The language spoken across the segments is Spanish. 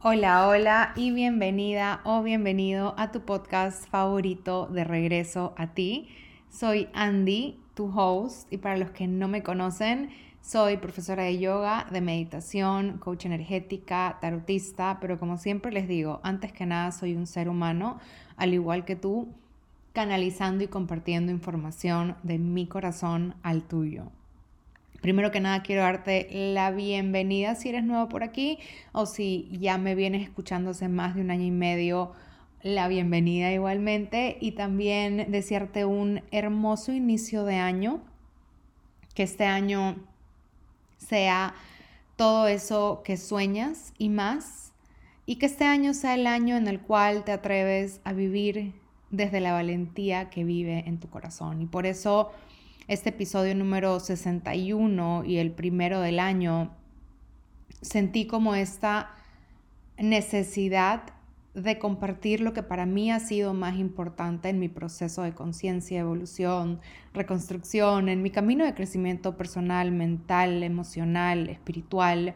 Hola, hola y bienvenida o bienvenido a tu podcast favorito de regreso a ti. Soy Andy, tu host, y para los que no me conocen, soy profesora de yoga, de meditación, coach energética, tarotista, pero como siempre les digo, antes que nada soy un ser humano, al igual que tú, canalizando y compartiendo información de mi corazón al tuyo. Primero que nada quiero darte la bienvenida si eres nuevo por aquí o si ya me vienes escuchando hace más de un año y medio, la bienvenida igualmente. Y también desearte un hermoso inicio de año, que este año sea todo eso que sueñas y más y que este año sea el año en el cual te atreves a vivir desde la valentía que vive en tu corazón. Y por eso este episodio número 61 y el primero del año, sentí como esta necesidad de compartir lo que para mí ha sido más importante en mi proceso de conciencia, evolución, reconstrucción, en mi camino de crecimiento personal, mental, emocional, espiritual,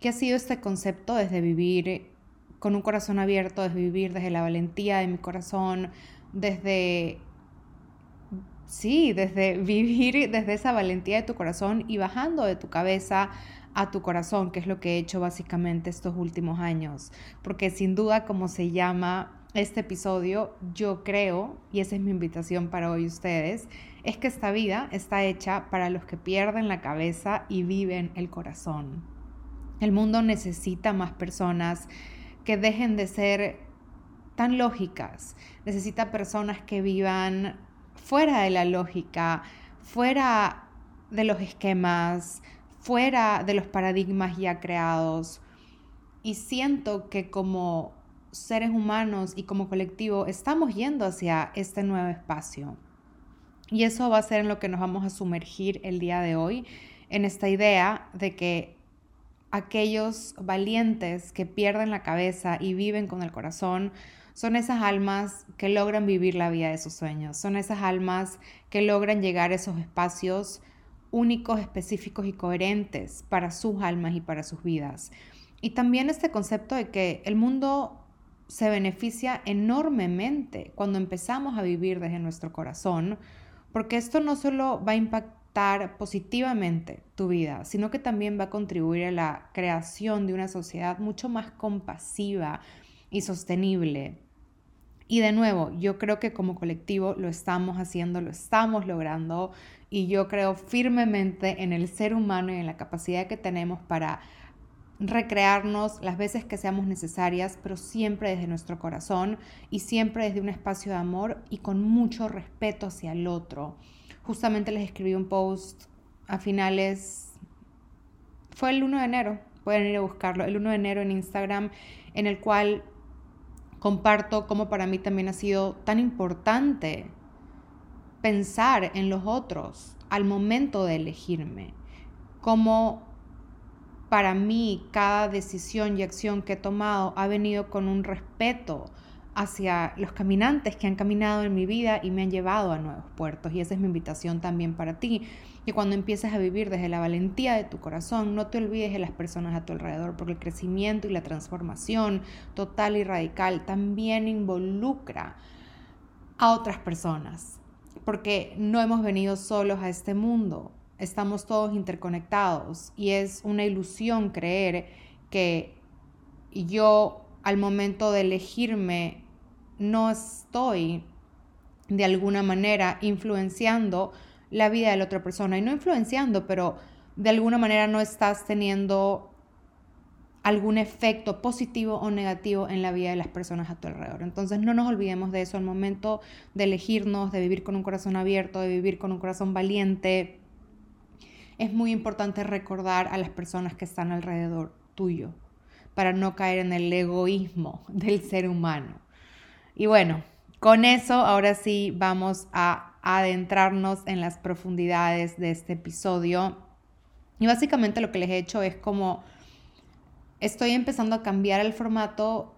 que ha sido este concepto desde vivir con un corazón abierto, desde vivir desde la valentía de mi corazón, desde Sí, desde vivir desde esa valentía de tu corazón y bajando de tu cabeza a tu corazón, que es lo que he hecho básicamente estos últimos años. Porque sin duda, como se llama este episodio, yo creo, y esa es mi invitación para hoy ustedes, es que esta vida está hecha para los que pierden la cabeza y viven el corazón. El mundo necesita más personas que dejen de ser tan lógicas, necesita personas que vivan fuera de la lógica, fuera de los esquemas, fuera de los paradigmas ya creados. Y siento que como seres humanos y como colectivo estamos yendo hacia este nuevo espacio. Y eso va a ser en lo que nos vamos a sumergir el día de hoy, en esta idea de que aquellos valientes que pierden la cabeza y viven con el corazón son esas almas que logran vivir la vida de sus sueños, son esas almas que logran llegar a esos espacios únicos, específicos y coherentes para sus almas y para sus vidas. Y también este concepto de que el mundo se beneficia enormemente cuando empezamos a vivir desde nuestro corazón, porque esto no solo va a impactar positivamente tu vida, sino que también va a contribuir a la creación de una sociedad mucho más compasiva y sostenible, y de nuevo, yo creo que como colectivo lo estamos haciendo, lo estamos logrando y yo creo firmemente en el ser humano y en la capacidad que tenemos para recrearnos las veces que seamos necesarias, pero siempre desde nuestro corazón y siempre desde un espacio de amor y con mucho respeto hacia el otro. Justamente les escribí un post a finales, fue el 1 de enero, pueden ir a buscarlo, el 1 de enero en Instagram, en el cual comparto cómo para mí también ha sido tan importante pensar en los otros al momento de elegirme, cómo para mí cada decisión y acción que he tomado ha venido con un respeto hacia los caminantes que han caminado en mi vida y me han llevado a nuevos puertos. Y esa es mi invitación también para ti, que cuando empieces a vivir desde la valentía de tu corazón, no te olvides de las personas a tu alrededor, porque el crecimiento y la transformación total y radical también involucra a otras personas, porque no hemos venido solos a este mundo, estamos todos interconectados y es una ilusión creer que yo al momento de elegirme no estoy de alguna manera influenciando la vida de la otra persona. Y no influenciando, pero de alguna manera no estás teniendo algún efecto positivo o negativo en la vida de las personas a tu alrededor. Entonces no nos olvidemos de eso al momento de elegirnos, de vivir con un corazón abierto, de vivir con un corazón valiente. Es muy importante recordar a las personas que están alrededor tuyo para no caer en el egoísmo del ser humano. Y bueno, con eso ahora sí vamos a adentrarnos en las profundidades de este episodio. Y básicamente lo que les he hecho es como estoy empezando a cambiar el formato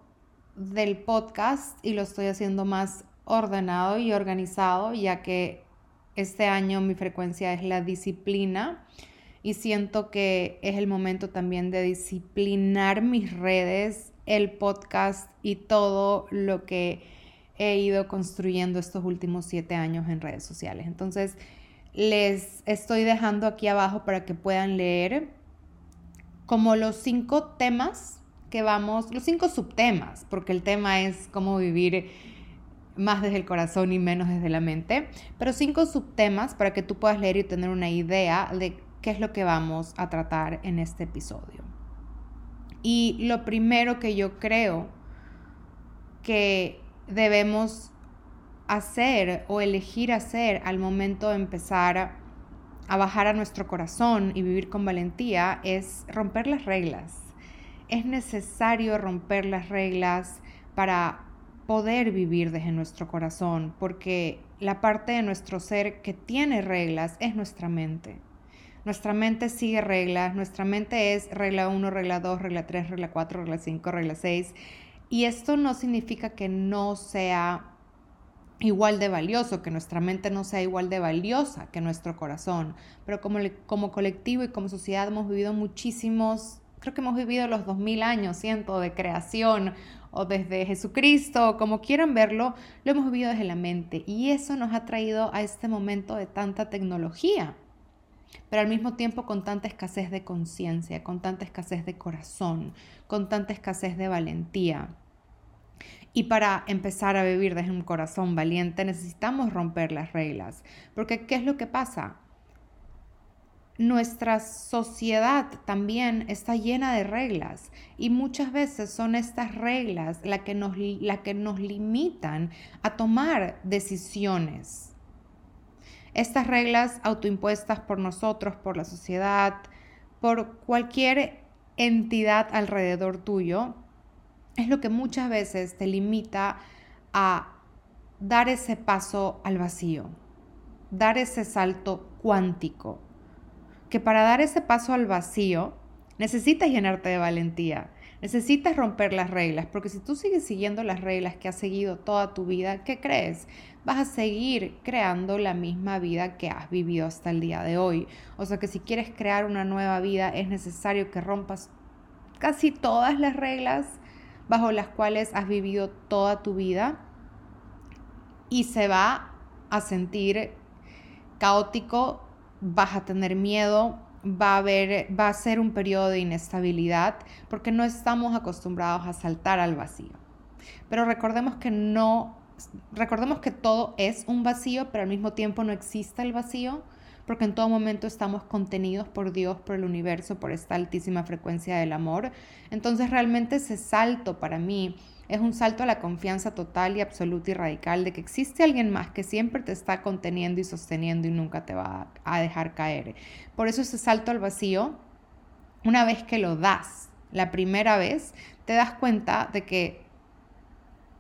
del podcast y lo estoy haciendo más ordenado y organizado, ya que este año mi frecuencia es la disciplina y siento que es el momento también de disciplinar mis redes el podcast y todo lo que he ido construyendo estos últimos siete años en redes sociales. Entonces, les estoy dejando aquí abajo para que puedan leer como los cinco temas que vamos, los cinco subtemas, porque el tema es cómo vivir más desde el corazón y menos desde la mente, pero cinco subtemas para que tú puedas leer y tener una idea de qué es lo que vamos a tratar en este episodio. Y lo primero que yo creo que debemos hacer o elegir hacer al momento de empezar a, bajar a nuestro corazón y vivir con valentía es romper las reglas. Es necesario romper las reglas para poder vivir desde nuestro corazón, porque la parte de nuestro ser que tiene reglas es nuestra mente. Nuestra mente sigue reglas, nuestra mente es regla 1, regla 2, regla 3, regla 4, regla 5, regla 6. Y esto no significa que no sea igual de valioso, que nuestra mente no sea igual de valiosa que nuestro corazón. Pero como, como colectivo y como sociedad hemos vivido muchísimos, creo que hemos vivido los 2000 años, siento, de creación o desde Jesucristo, como quieran verlo, lo hemos vivido desde la mente. Y eso nos ha traído a este momento de tanta tecnología pero al mismo tiempo con tanta escasez de conciencia, con tanta escasez de corazón, con tanta escasez de valentía. Y para empezar a vivir desde un corazón valiente necesitamos romper las reglas, porque ¿qué es lo que pasa? Nuestra sociedad también está llena de reglas. Y muchas veces son estas reglas las que nos, la que nos limitan a tomar decisiones. Estas reglas autoimpuestas por nosotros, por la sociedad, por cualquier entidad alrededor tuyo, es lo que muchas veces te limita a dar ese paso al vacío, dar ese salto cuántico. Que para dar ese paso al vacío necesitas llenarte de valentía, necesitas romper las reglas, porque si tú sigues siguiendo las reglas que has seguido toda tu vida, ¿qué crees? vas a seguir creando la misma vida que has vivido hasta el día de hoy. O sea que si quieres crear una nueva vida es necesario que rompas casi todas las reglas bajo las cuales has vivido toda tu vida y se va a sentir caótico, vas a tener miedo, va a haber va a ser un periodo de inestabilidad porque no estamos acostumbrados a saltar al vacío. Pero recordemos que no recordemos que todo es un vacío, pero al mismo tiempo no existe el vacío, porque en todo momento estamos contenidos por Dios, por el universo, por esta altísima frecuencia del amor. Entonces realmente ese salto para mí es un salto a la confianza total y absoluta y radical de que existe alguien más que siempre te está conteniendo y sosteniendo y nunca te va a dejar caer. Por eso ese salto al vacío, una vez que lo das, la primera vez, te das cuenta de que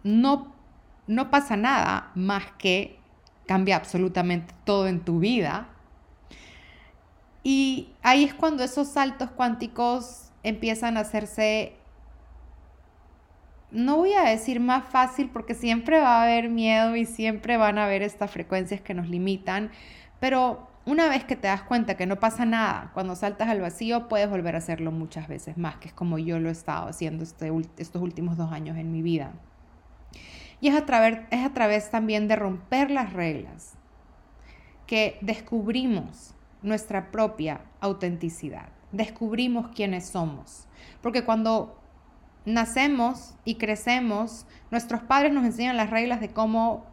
no no pasa nada más que cambia absolutamente todo en tu vida. Y ahí es cuando esos saltos cuánticos empiezan a hacerse, no voy a decir más fácil porque siempre va a haber miedo y siempre van a haber estas frecuencias que nos limitan, pero una vez que te das cuenta que no pasa nada, cuando saltas al vacío puedes volver a hacerlo muchas veces más, que es como yo lo he estado haciendo este, estos últimos dos años en mi vida. Y es a, través, es a través también de romper las reglas que descubrimos nuestra propia autenticidad, descubrimos quiénes somos. Porque cuando nacemos y crecemos, nuestros padres nos enseñan las reglas de cómo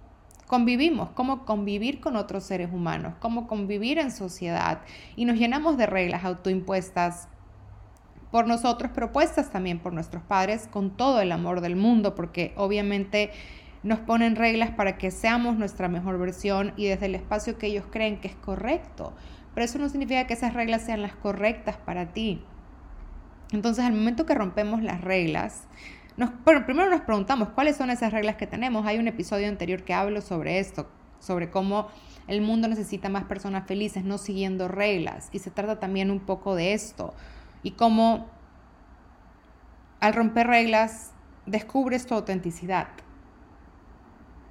convivimos, cómo convivir con otros seres humanos, cómo convivir en sociedad y nos llenamos de reglas autoimpuestas por nosotros, propuestas también por nuestros padres, con todo el amor del mundo, porque obviamente nos ponen reglas para que seamos nuestra mejor versión y desde el espacio que ellos creen que es correcto. Pero eso no significa que esas reglas sean las correctas para ti. Entonces, al momento que rompemos las reglas, nos, primero nos preguntamos cuáles son esas reglas que tenemos. Hay un episodio anterior que hablo sobre esto, sobre cómo el mundo necesita más personas felices, no siguiendo reglas. Y se trata también un poco de esto y cómo al romper reglas descubres tu autenticidad.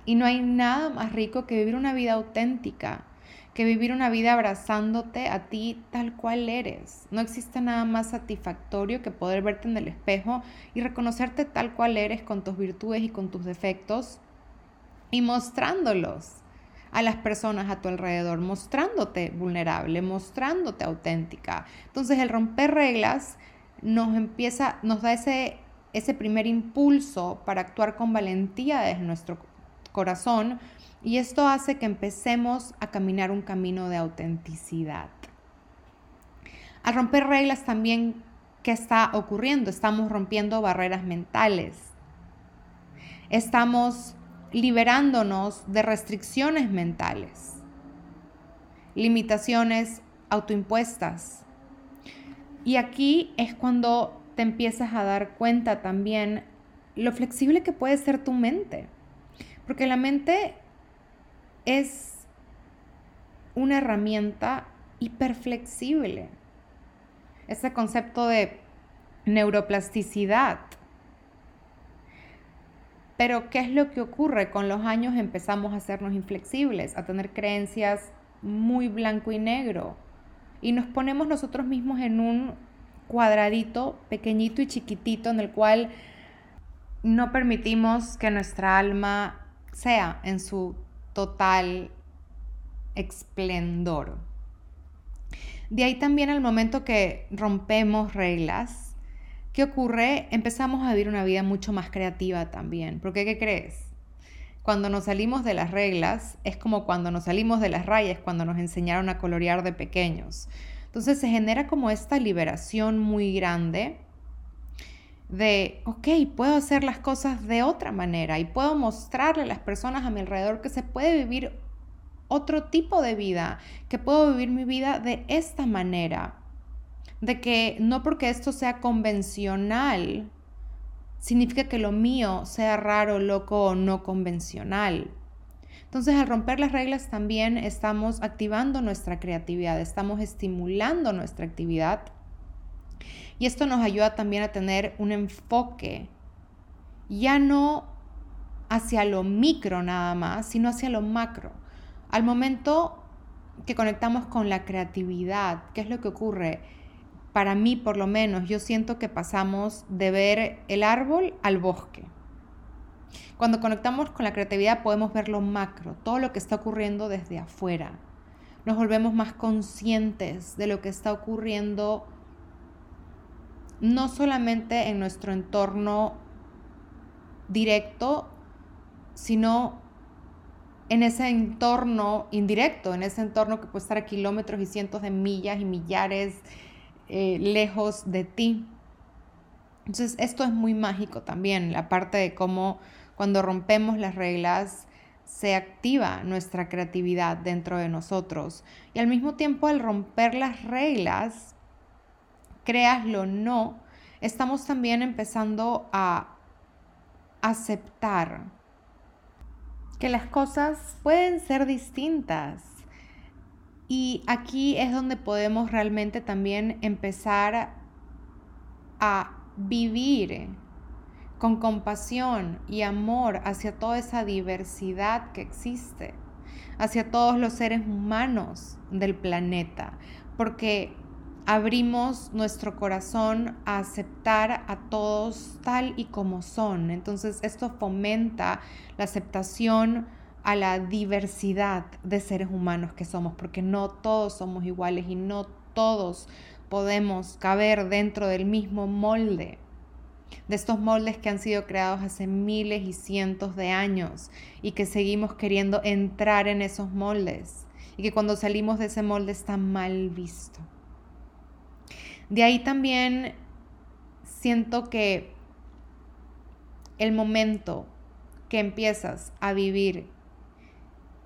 Y no hay nada más rico que vivir una vida auténtica, que vivir una vida abrazándote a ti tal cual eres. No existe nada más satisfactorio que poder verte en el espejo y reconocerte tal cual eres con tus virtudes y con tus defectos y mostrándolos a las personas a tu alrededor, mostrándote vulnerable, mostrándote auténtica. Entonces el romper reglas nos empieza, nos da ese, ese primer impulso para actuar con valentía desde nuestro corazón y esto hace que empecemos a caminar un camino de autenticidad. Al romper reglas también, ¿qué está ocurriendo? Estamos rompiendo barreras mentales. Estamos liberándonos de restricciones mentales, limitaciones autoimpuestas. Y aquí es cuando te empiezas a dar cuenta también lo flexible que puede ser tu mente. Porque la mente es una herramienta hiperflexible. Ese concepto de neuroplasticidad. Pero ¿qué es lo que ocurre? Con los años empezamos a hacernos inflexibles, a tener creencias muy blanco y negro. Y nos ponemos nosotros mismos en un cuadradito pequeñito y chiquitito en el cual no permitimos que nuestra alma sea en su total esplendor. De ahí también al momento que rompemos reglas, ¿qué ocurre? Empezamos a vivir una vida mucho más creativa también. Porque, ¿qué crees? Cuando nos salimos de las reglas, es como cuando nos salimos de las rayas, cuando nos enseñaron a colorear de pequeños. Entonces se genera como esta liberación muy grande de, ok, puedo hacer las cosas de otra manera y puedo mostrarle a las personas a mi alrededor que se puede vivir otro tipo de vida, que puedo vivir mi vida de esta manera, de que no porque esto sea convencional, significa que lo mío sea raro, loco o no convencional. Entonces, al romper las reglas también estamos activando nuestra creatividad, estamos estimulando nuestra actividad y esto nos ayuda también a tener un enfoque ya no hacia lo micro nada más, sino hacia lo macro. Al momento que conectamos con la creatividad, ¿qué es lo que ocurre? Para mí, por lo menos, yo siento que pasamos de ver el árbol al bosque. Cuando conectamos con la creatividad podemos ver lo macro, todo lo que está ocurriendo desde afuera. Nos volvemos más conscientes de lo que está ocurriendo no solamente en nuestro entorno directo, sino en ese entorno indirecto, en ese entorno que puede estar a kilómetros y cientos de millas y millares eh, lejos de ti. Entonces, esto es muy mágico también, la parte de cómo cuando rompemos las reglas se activa nuestra creatividad dentro de nosotros. Y al mismo tiempo, al romper las reglas, créaslo no, estamos también empezando a aceptar que las cosas pueden ser distintas. Y aquí es donde podemos realmente también empezar a vivir con compasión y amor hacia toda esa diversidad que existe, hacia todos los seres humanos del planeta, porque abrimos nuestro corazón a aceptar a todos tal y como son. Entonces esto fomenta la aceptación a la diversidad de seres humanos que somos, porque no todos somos iguales y no todos podemos caber dentro del mismo molde, de estos moldes que han sido creados hace miles y cientos de años y que seguimos queriendo entrar en esos moldes y que cuando salimos de ese molde está mal visto. De ahí también siento que el momento que empiezas a vivir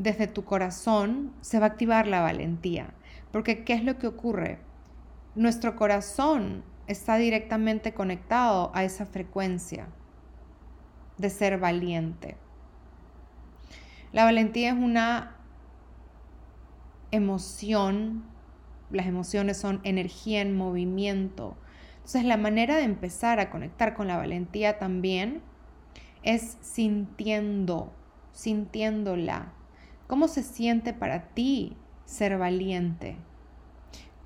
desde tu corazón, se va a activar la valentía. Porque ¿qué es lo que ocurre? Nuestro corazón está directamente conectado a esa frecuencia de ser valiente. La valentía es una emoción las emociones son energía en movimiento. Entonces la manera de empezar a conectar con la valentía también es sintiendo, sintiéndola. ¿Cómo se siente para ti ser valiente?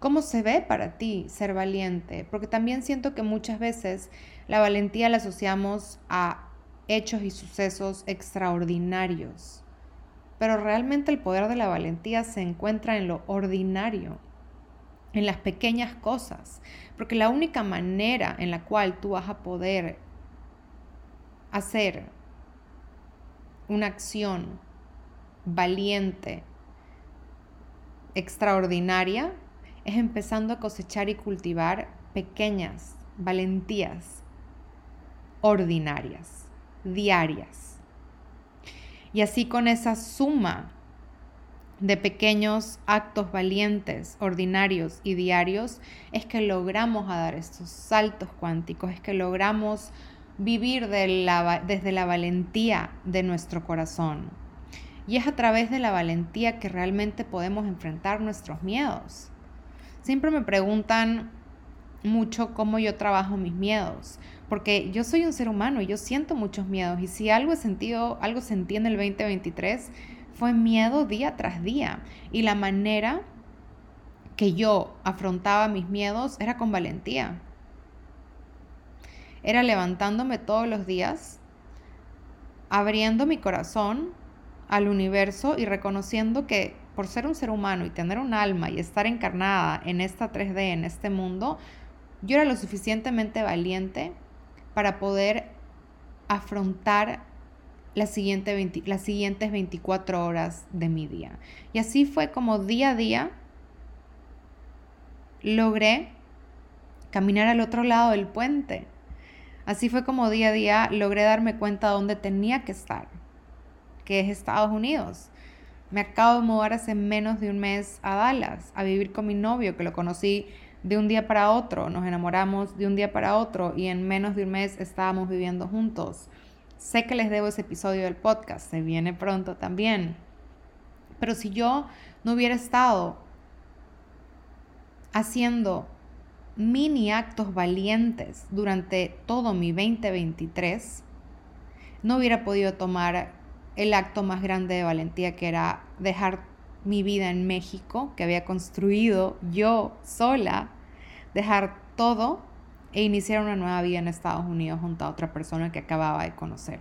¿Cómo se ve para ti ser valiente? Porque también siento que muchas veces la valentía la asociamos a hechos y sucesos extraordinarios. Pero realmente el poder de la valentía se encuentra en lo ordinario, en las pequeñas cosas. Porque la única manera en la cual tú vas a poder hacer una acción valiente, extraordinaria, es empezando a cosechar y cultivar pequeñas valentías ordinarias, diarias. Y así con esa suma de pequeños actos valientes, ordinarios y diarios, es que logramos dar estos saltos cuánticos, es que logramos vivir desde la valentía de nuestro corazón. Y es a través de la valentía que realmente podemos enfrentar nuestros miedos. Siempre me preguntan mucho cómo yo trabajo mis miedos, porque yo soy un ser humano y yo siento muchos miedos y si algo he sentido, algo sentí en el 2023 fue miedo día tras día y la manera que yo afrontaba mis miedos era con valentía. Era levantándome todos los días, abriendo mi corazón al universo y reconociendo que por ser un ser humano y tener un alma y estar encarnada en esta 3D, en este mundo, yo era lo suficientemente valiente para poder afrontar la siguiente las siguientes 24 horas de mi día. Y así fue como día a día logré caminar al otro lado del puente. Así fue como día a día logré darme cuenta de dónde tenía que estar, que es Estados Unidos. Me acabo de mudar hace menos de un mes a Dallas, a vivir con mi novio, que lo conocí de un día para otro, nos enamoramos de un día para otro y en menos de un mes estábamos viviendo juntos. Sé que les debo ese episodio del podcast, se viene pronto también. Pero si yo no hubiera estado haciendo mini actos valientes durante todo mi 2023, no hubiera podido tomar el acto más grande de valentía que era dejar mi vida en México, que había construido yo sola, dejar todo e iniciar una nueva vida en Estados Unidos junto a otra persona que acababa de conocer.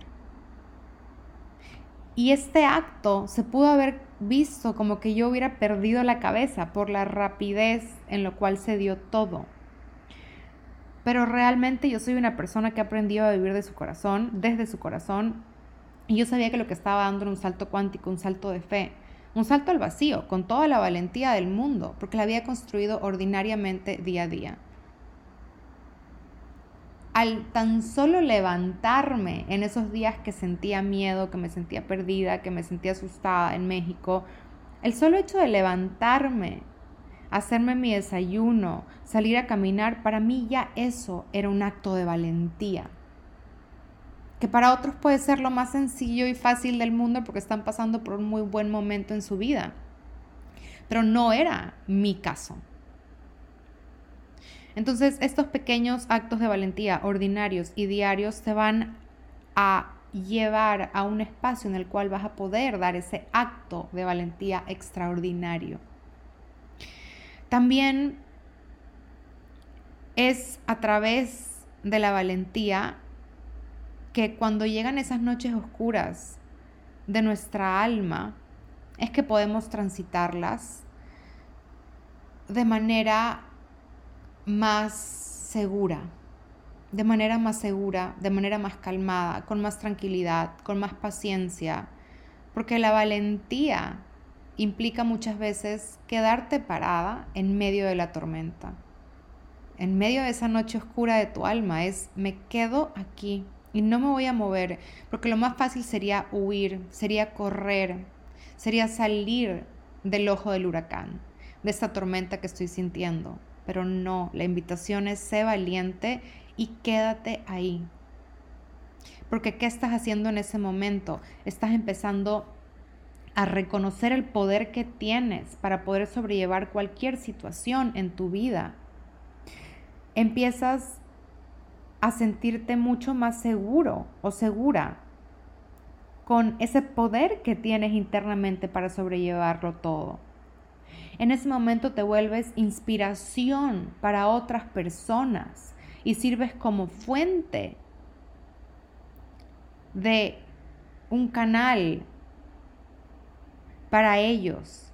Y este acto se pudo haber visto como que yo hubiera perdido la cabeza por la rapidez en lo cual se dio todo. Pero realmente yo soy una persona que ha aprendido a vivir de su corazón, desde su corazón, y yo sabía que lo que estaba dando era un salto cuántico, un salto de fe, un salto al vacío, con toda la valentía del mundo, porque la había construido ordinariamente día a día. Al tan solo levantarme en esos días que sentía miedo, que me sentía perdida, que me sentía asustada en México, el solo hecho de levantarme, hacerme mi desayuno, salir a caminar, para mí ya eso era un acto de valentía que para otros puede ser lo más sencillo y fácil del mundo porque están pasando por un muy buen momento en su vida. Pero no era mi caso. Entonces, estos pequeños actos de valentía ordinarios y diarios te van a llevar a un espacio en el cual vas a poder dar ese acto de valentía extraordinario. También es a través de la valentía que cuando llegan esas noches oscuras de nuestra alma, es que podemos transitarlas de manera más segura, de manera más segura, de manera más calmada, con más tranquilidad, con más paciencia, porque la valentía implica muchas veces quedarte parada en medio de la tormenta, en medio de esa noche oscura de tu alma, es me quedo aquí, y no me voy a mover, porque lo más fácil sería huir, sería correr, sería salir del ojo del huracán, de esta tormenta que estoy sintiendo. Pero no, la invitación es sé valiente y quédate ahí. Porque ¿qué estás haciendo en ese momento? Estás empezando a reconocer el poder que tienes para poder sobrellevar cualquier situación en tu vida. Empiezas a sentirte mucho más seguro o segura con ese poder que tienes internamente para sobrellevarlo todo. En ese momento te vuelves inspiración para otras personas y sirves como fuente de un canal para ellos,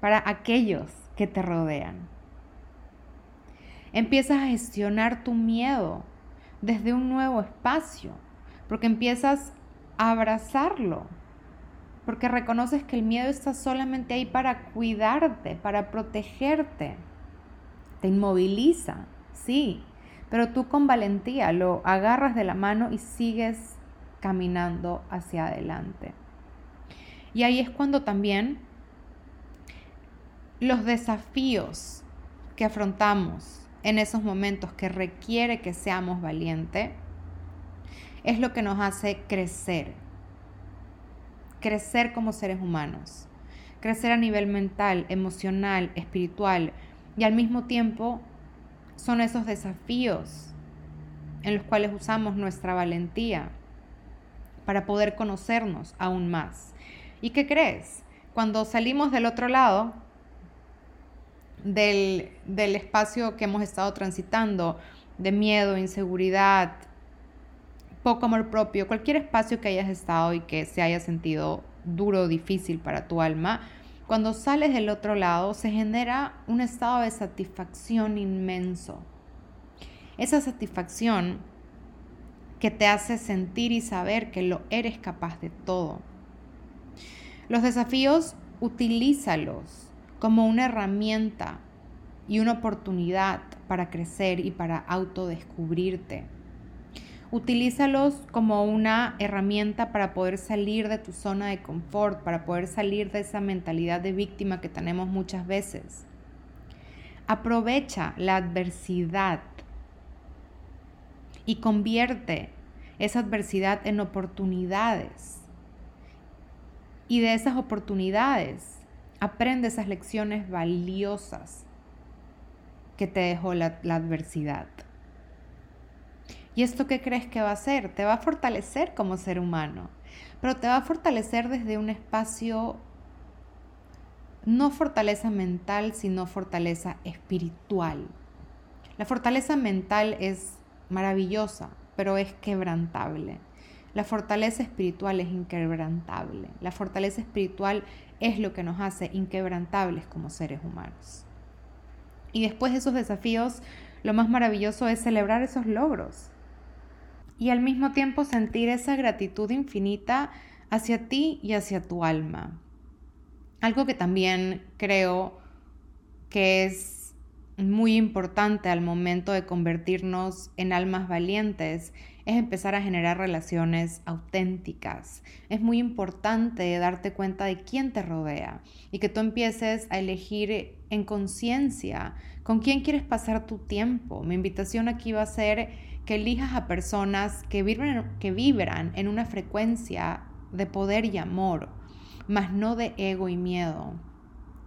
para aquellos que te rodean. Empiezas a gestionar tu miedo desde un nuevo espacio, porque empiezas a abrazarlo, porque reconoces que el miedo está solamente ahí para cuidarte, para protegerte. Te inmoviliza, sí, pero tú con valentía lo agarras de la mano y sigues caminando hacia adelante. Y ahí es cuando también los desafíos que afrontamos en esos momentos que requiere que seamos valientes, es lo que nos hace crecer. Crecer como seres humanos. Crecer a nivel mental, emocional, espiritual. Y al mismo tiempo son esos desafíos en los cuales usamos nuestra valentía para poder conocernos aún más. ¿Y qué crees? Cuando salimos del otro lado, del, espacio que hemos estado transitando, de miedo, inseguridad, poco amor propio, cualquier espacio que hayas estado y que se haya sentido duro difícil para tu alma, cuando sales del otro lado se genera un estado de satisfacción inmenso. Esa satisfacción que te hace sentir y saber que lo eres capaz de todo. Los desafíos, utilízalos como una herramienta y una oportunidad para crecer y para autodescubrirte. Utilízalos como una herramienta para poder salir de tu zona de confort, para poder salir de esa mentalidad de víctima que tenemos muchas veces. Aprovecha la adversidad y convierte esa adversidad en oportunidades. Y de esas oportunidades aprende esas lecciones valiosas que te dejó la, adversidad. ¿Y esto qué crees que va a hacer? Te va a fortalecer como ser humano, pero te va a fortalecer desde un espacio, no fortaleza mental, sino fortaleza espiritual. La fortaleza mental es maravillosa, pero es quebrantable. La fortaleza espiritual es inquebrantable. La fortaleza espiritual es lo que nos hace inquebrantables como seres humanos. Y después de esos desafíos, lo más maravilloso es celebrar esos logros y al mismo tiempo sentir esa gratitud infinita hacia ti y hacia tu alma. Algo que también creo que es muy importante al momento de convertirnos en almas valientes es empezar a generar relaciones auténticas. Es muy importante darte cuenta de quién te rodea y que tú empieces a elegir en conciencia con quién quieres pasar tu tiempo. Mi invitación aquí va a ser que elijas a personas que vibran, que vibran en una frecuencia de poder y amor, más no de ego y miedo.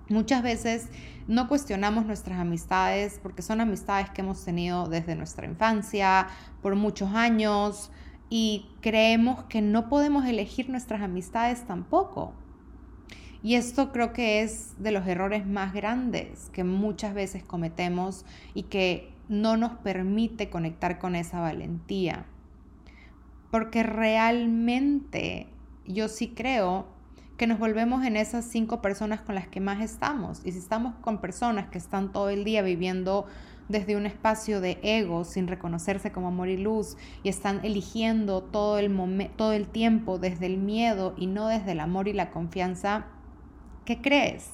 Muchas veces no cuestionamos nuestras amistades porque son amistades que hemos tenido desde nuestra infancia, por muchos años, y creemos que no podemos elegir nuestras amistades tampoco. Y esto creo que es de los errores más grandes que muchas veces cometemos y que no nos permite conectar con esa valentía. Porque realmente yo sí creo que nos volvemos en esas cinco personas con las que más estamos. Y si estamos con personas que están todo el día viviendo desde un espacio de ego, sin reconocerse como amor y luz, y están eligiendo todo el, todo el tiempo desde el miedo y no desde el amor y la confianza, ¿qué crees?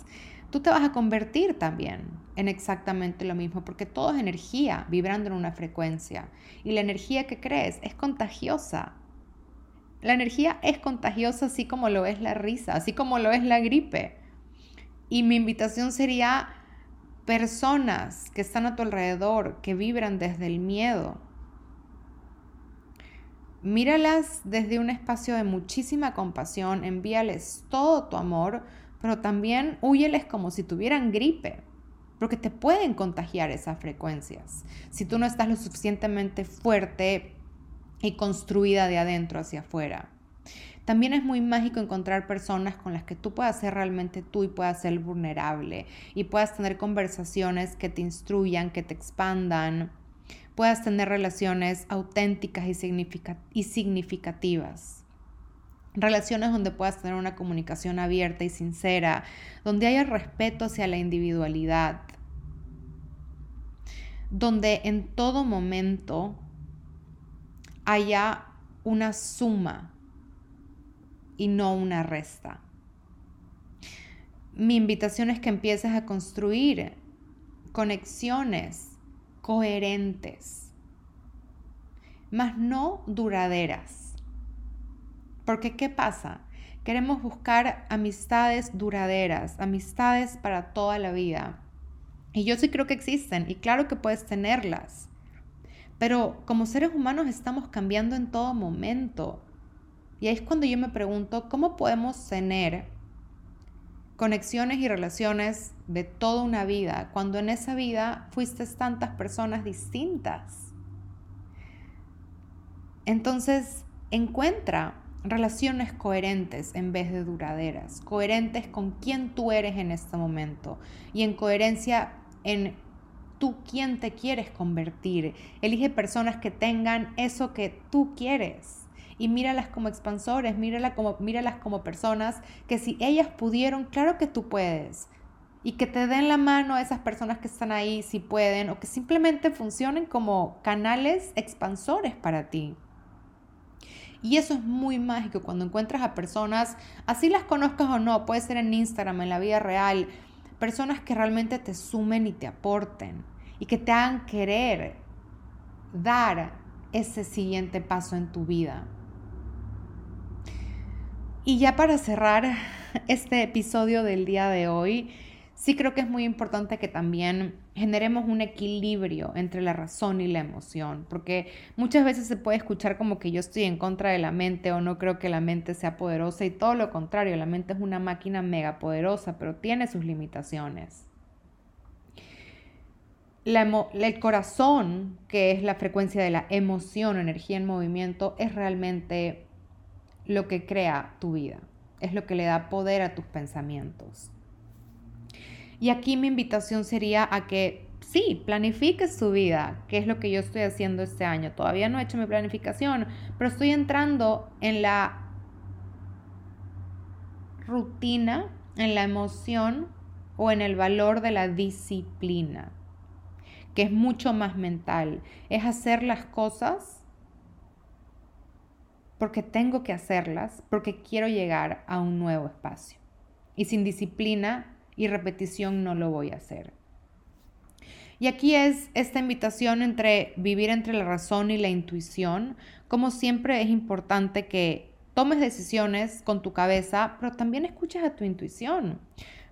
Tú te vas a convertir también en exactamente lo mismo, porque todo es energía vibrando en una frecuencia. Y la energía que crees es contagiosa. La energía es contagiosa así como lo es la risa, así como lo es la gripe. Y mi invitación sería personas que están a tu alrededor, que vibran desde el miedo. Míralas desde un espacio de muchísima compasión, envíales todo tu amor, pero también huyeles como si tuvieran gripe, porque te pueden contagiar esas frecuencias. Si tú no estás lo suficientemente fuerte y construida de adentro hacia afuera. También es muy mágico encontrar personas con las que tú puedas ser realmente tú y puedas ser vulnerable y puedas tener conversaciones que te instruyan, que te expandan, puedas tener relaciones auténticas y, significativas. Relaciones donde puedas tener una comunicación abierta y sincera, donde haya respeto hacia la individualidad, donde en todo momento haya una suma y no una resta. Mi invitación es que empieces a construir conexiones coherentes, mas no duraderas. Porque ¿qué pasa? Queremos buscar amistades duraderas, amistades para toda la vida. Y yo sí creo que existen y claro que puedes tenerlas. Pero como seres humanos estamos cambiando en todo momento. Y ahí es cuando yo me pregunto, ¿cómo podemos tener conexiones y relaciones de toda una vida cuando en esa vida fuiste tantas personas distintas? Entonces, encuentra relaciones coherentes en vez de duraderas, coherentes con quién tú eres en este momento y en coherencia en tú quién te quieres convertir. Elige personas que tengan eso que tú quieres y míralas como expansores, míralas como, míralas como personas que si ellas pudieron, claro que tú puedes. Y que te den la mano a esas personas que están ahí si pueden, o que simplemente funcionen como canales expansores para ti. Y eso es muy mágico cuando encuentras a personas, así las conozcas o no, puede ser en Instagram, en la vida real, personas que realmente te sumen y te aporten y que te hagan querer dar ese siguiente paso en tu vida. Y ya para cerrar este episodio del día de hoy, sí creo que es muy importante que también generemos un equilibrio entre la razón y la emoción, porque muchas veces se puede escuchar como que yo estoy en contra de la mente o no creo que la mente sea poderosa y todo lo contrario, la mente es una máquina mega poderosa, pero tiene sus limitaciones. el corazón, que es la frecuencia de la emoción, energía en movimiento, es realmente lo que crea tu vida, es lo que le da poder a tus pensamientos. Y aquí mi invitación sería a que sí, planifiques tu vida, que es lo que yo estoy haciendo este año. Todavía no he hecho mi planificación, pero estoy entrando en la rutina, en la emoción o en el valor de la disciplina, que es mucho más mental. Es hacer las cosas porque tengo que hacerlas, porque quiero llegar a un nuevo espacio. Y sin disciplina y repetición no lo voy a hacer. Y aquí es esta invitación entre vivir entre la razón y la intuición. Como siempre es importante que tomes decisiones con tu cabeza, pero también escuches a tu intuición,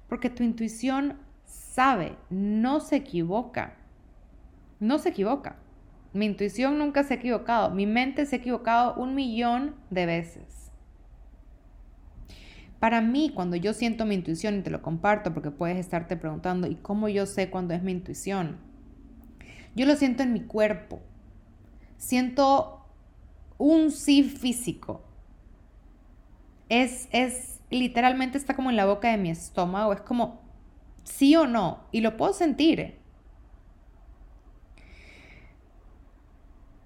porque tu intuición sabe, no se equivoca, no se equivoca. Mi intuición nunca se ha equivocado. Mi mente se ha equivocado un millón de veces. Para mí, cuando yo siento mi intuición, y te lo comparto porque puedes estarte preguntando, ¿y cómo yo sé cuándo es mi intuición? Yo lo siento en mi cuerpo. Siento un sí físico. Es, es literalmente está como en la boca de mi estómago. Es como sí o no. Y lo puedo sentir.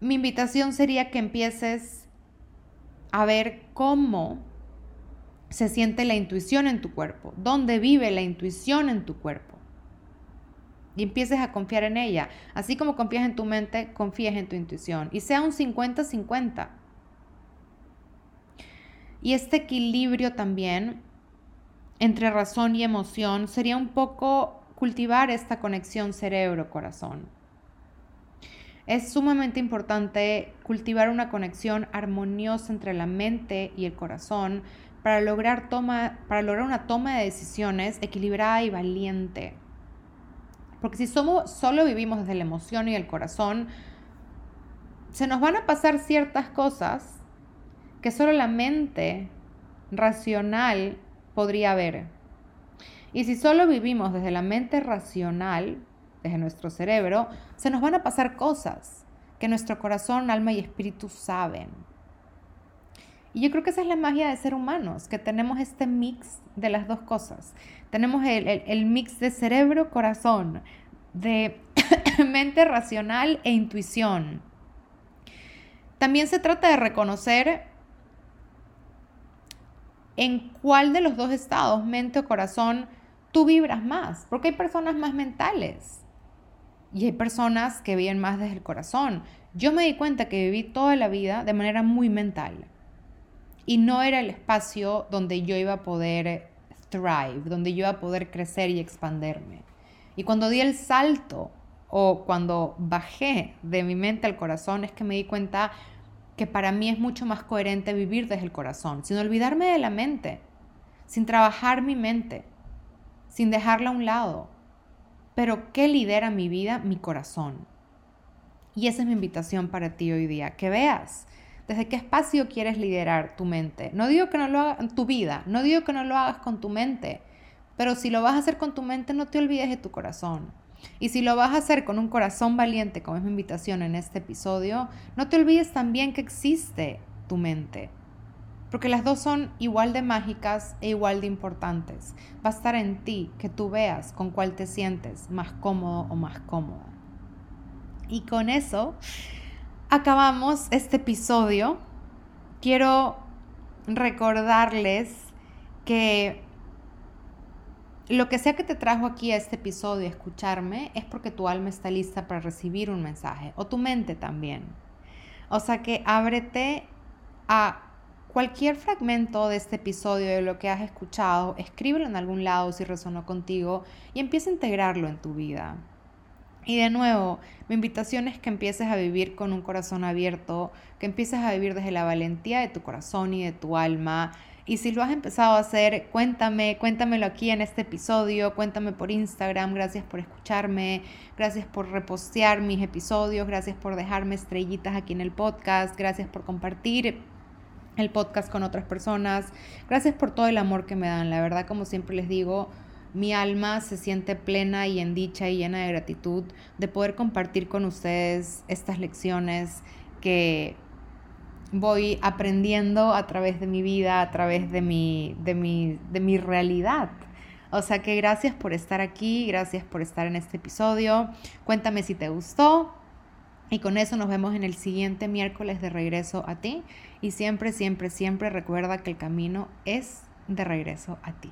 mi invitación sería que empieces a ver cómo se siente la intuición en tu cuerpo, dónde vive la intuición en tu cuerpo. Y empieces a confiar en ella. Así como confías en tu mente, confíes en tu intuición. Y sea un 50-50. Y este equilibrio también entre razón y emoción sería un poco cultivar esta conexión cerebro-corazón. Es sumamente importante cultivar una conexión armoniosa entre la mente y el corazón para lograr, toma, para lograr una toma de decisiones equilibrada y valiente. Porque si somos, solo vivimos desde la emoción y el corazón, se nos van a pasar ciertas cosas que solo la mente racional podría ver. Y si solo vivimos desde la mente racional, desde nuestro cerebro, se nos van a pasar cosas que nuestro corazón, alma y espíritu saben. Y yo creo que esa es la magia de ser humanos, que tenemos este mix de las dos cosas. Tenemos el, el mix de cerebro-corazón, de mente racional e intuición. También se trata de reconocer en cuál de los dos estados, mente o corazón, tú vibras más, porque hay personas más mentales y hay personas que viven más desde el corazón. Yo me di cuenta que viví toda la vida de manera muy mental y no era el espacio donde yo iba a poder thrive, donde yo iba a poder crecer y expanderme. Y cuando di el salto o cuando bajé de mi mente al corazón es que me di cuenta que para mí es mucho más coherente vivir desde el corazón, sin olvidarme de la mente, sin trabajar mi mente, sin dejarla a un lado. Pero ¿qué lidera mi vida? Mi corazón. Y esa es mi invitación para ti hoy día, que veas desde qué espacio quieres liderar tu mente. No digo que no lo hagas tu vida, no digo que no lo hagas con tu mente, pero si lo vas a hacer con tu mente, no te olvides de tu corazón. Y si lo vas a hacer con un corazón valiente, como es mi invitación en este episodio, no te olvides también que existe tu mente porque las dos son igual de mágicas e igual de importantes. Va a estar en ti que tú veas con cuál te sientes más cómodo o más cómoda. Y con eso acabamos este episodio. Quiero recordarles que lo que sea que te trajo aquí a este episodio, escucharme, es porque tu alma está lista para recibir un mensaje, o tu mente también. O sea que ábrete a Cualquier fragmento de este episodio de lo que has escuchado, escríbelo en algún lado si resonó contigo y empieza a integrarlo en tu vida. Y de nuevo, mi invitación es que empieces a vivir con un corazón abierto, que empieces a vivir desde la valentía de tu corazón y de tu alma. Y si lo has empezado a hacer, cuéntame, cuéntamelo aquí en este episodio, cuéntame por Instagram, gracias por escucharme, gracias por repostear mis episodios, gracias por dejarme estrellitas aquí en el podcast, gracias por compartir el podcast con otras personas. Gracias por todo el amor que me dan. La verdad, como siempre les digo, mi alma se siente plena y en dicha y llena de gratitud de poder compartir con ustedes estas lecciones que voy aprendiendo a través de mi vida, a través de mi, de mi, de mi realidad. O sea que gracias por estar aquí, gracias por estar en este episodio. Cuéntame si te gustó, y con eso nos vemos en el siguiente miércoles de regreso a ti. Y siempre, siempre, siempre recuerda que el camino es de regreso a ti.